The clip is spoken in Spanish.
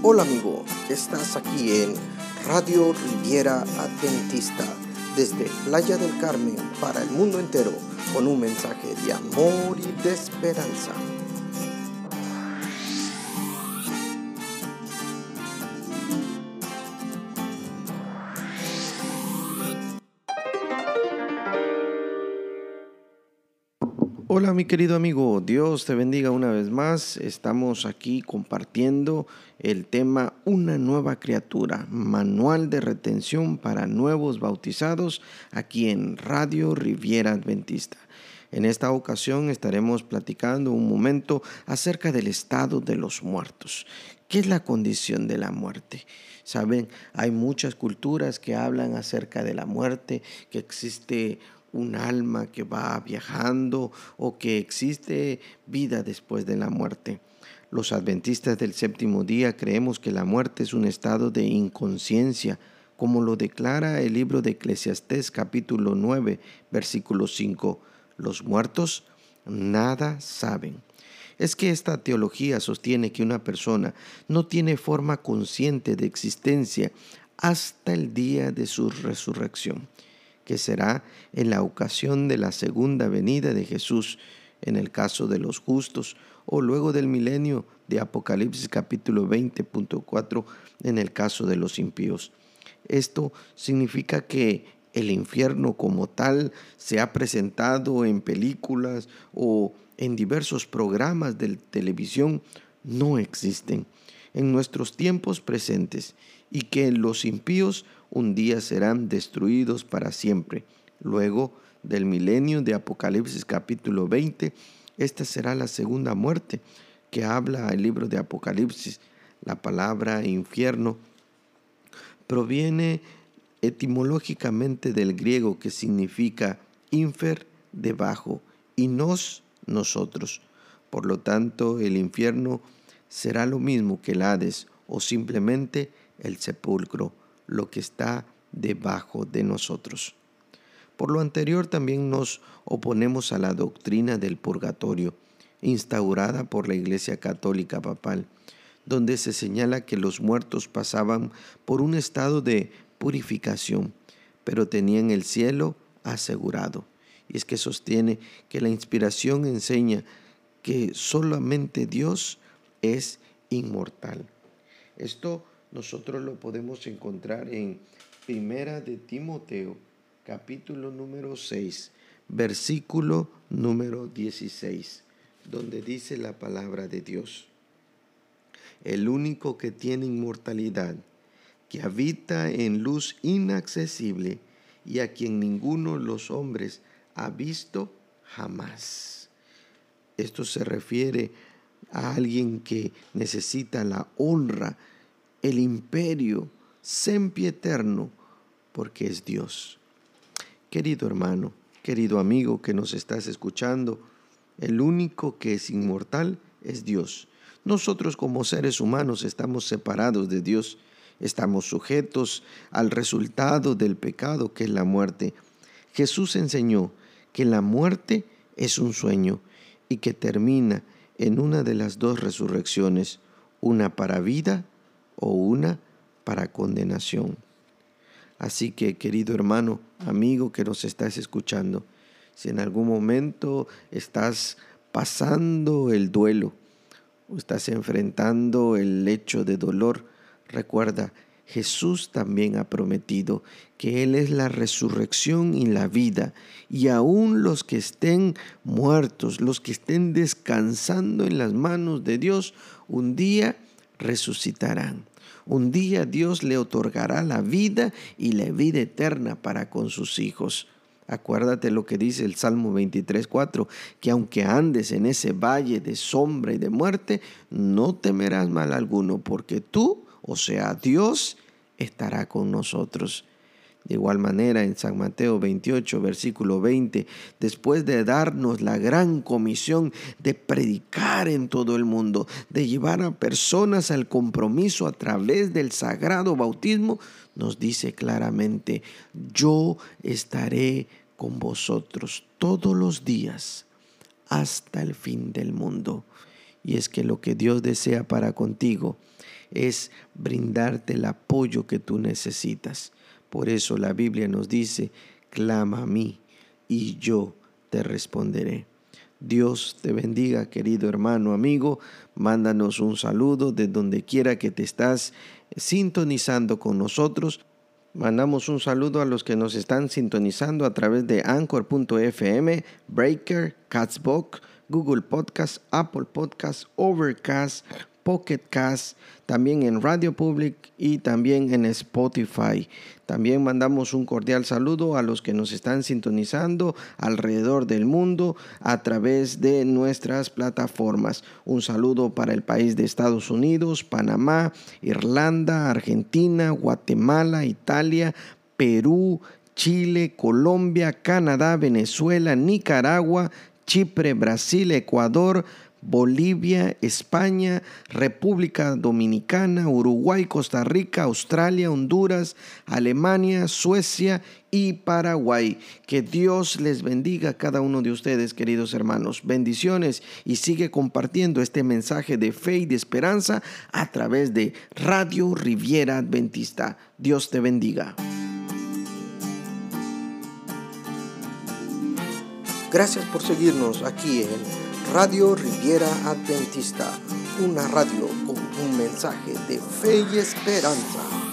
Hola amigo, estás aquí en Radio Riviera Adventista desde Playa del Carmen para el mundo entero con un mensaje de amor y de esperanza. Hola mi querido amigo, Dios te bendiga una vez más. Estamos aquí compartiendo el tema Una nueva criatura, manual de retención para nuevos bautizados aquí en Radio Riviera Adventista. En esta ocasión estaremos platicando un momento acerca del estado de los muertos. ¿Qué es la condición de la muerte? Saben, hay muchas culturas que hablan acerca de la muerte, que existe un alma que va viajando o que existe vida después de la muerte. Los adventistas del séptimo día creemos que la muerte es un estado de inconsciencia, como lo declara el libro de Eclesiastés capítulo 9, versículo 5. Los muertos nada saben. Es que esta teología sostiene que una persona no tiene forma consciente de existencia hasta el día de su resurrección que será en la ocasión de la segunda venida de Jesús, en el caso de los justos, o luego del milenio de Apocalipsis capítulo 20.4, en el caso de los impíos. Esto significa que el infierno como tal se ha presentado en películas o en diversos programas de televisión, no existen en nuestros tiempos presentes y que los impíos un día serán destruidos para siempre. Luego del milenio de Apocalipsis capítulo 20, esta será la segunda muerte que habla el libro de Apocalipsis. La palabra infierno proviene etimológicamente del griego que significa infer, debajo, y nos, nosotros. Por lo tanto, el infierno será lo mismo que el Hades o simplemente el sepulcro lo que está debajo de nosotros. Por lo anterior también nos oponemos a la doctrina del purgatorio, instaurada por la Iglesia Católica Papal, donde se señala que los muertos pasaban por un estado de purificación, pero tenían el cielo asegurado. Y es que sostiene que la inspiración enseña que solamente Dios es inmortal. Esto nosotros lo podemos encontrar en Primera de Timoteo, capítulo número 6, versículo número 16, donde dice la palabra de Dios. El único que tiene inmortalidad, que habita en luz inaccesible y a quien ninguno de los hombres ha visto jamás. Esto se refiere a alguien que necesita la honra el imperio eterno porque es Dios. Querido hermano, querido amigo que nos estás escuchando, el único que es inmortal es Dios. Nosotros como seres humanos estamos separados de Dios, estamos sujetos al resultado del pecado que es la muerte. Jesús enseñó que la muerte es un sueño y que termina en una de las dos resurrecciones, una para vida o una para condenación. Así que, querido hermano, amigo que nos estás escuchando, si en algún momento estás pasando el duelo o estás enfrentando el hecho de dolor, recuerda, Jesús también ha prometido que Él es la resurrección y la vida, y aún los que estén muertos, los que estén descansando en las manos de Dios, un día resucitarán. Un día Dios le otorgará la vida y la vida eterna para con sus hijos. Acuérdate lo que dice el Salmo 23.4, que aunque andes en ese valle de sombra y de muerte, no temerás mal alguno, porque tú, o sea, Dios, estará con nosotros. De igual manera, en San Mateo 28, versículo 20, después de darnos la gran comisión de predicar en todo el mundo, de llevar a personas al compromiso a través del sagrado bautismo, nos dice claramente, yo estaré con vosotros todos los días hasta el fin del mundo. Y es que lo que Dios desea para contigo es brindarte el apoyo que tú necesitas. Por eso la Biblia nos dice, clama a mí y yo te responderé. Dios te bendiga, querido hermano, amigo. Mándanos un saludo de donde quiera que te estás sintonizando con nosotros. Mandamos un saludo a los que nos están sintonizando a través de anchor.fm, Breaker, Catsbox, Google Podcast, Apple Podcast, Overcast, Pocket Cast, también en Radio Public y también en Spotify. También mandamos un cordial saludo a los que nos están sintonizando alrededor del mundo a través de nuestras plataformas. Un saludo para el país de Estados Unidos, Panamá, Irlanda, Argentina, Guatemala, Italia, Perú, Chile, Colombia, Canadá, Venezuela, Nicaragua, Chipre, Brasil, Ecuador, Bolivia, España, República Dominicana, Uruguay, Costa Rica, Australia, Honduras, Alemania, Suecia y Paraguay. Que Dios les bendiga a cada uno de ustedes, queridos hermanos. Bendiciones y sigue compartiendo este mensaje de fe y de esperanza a través de Radio Riviera Adventista. Dios te bendiga. Gracias por seguirnos aquí en Radio Riviera Adventista, una radio con un mensaje de fe y esperanza.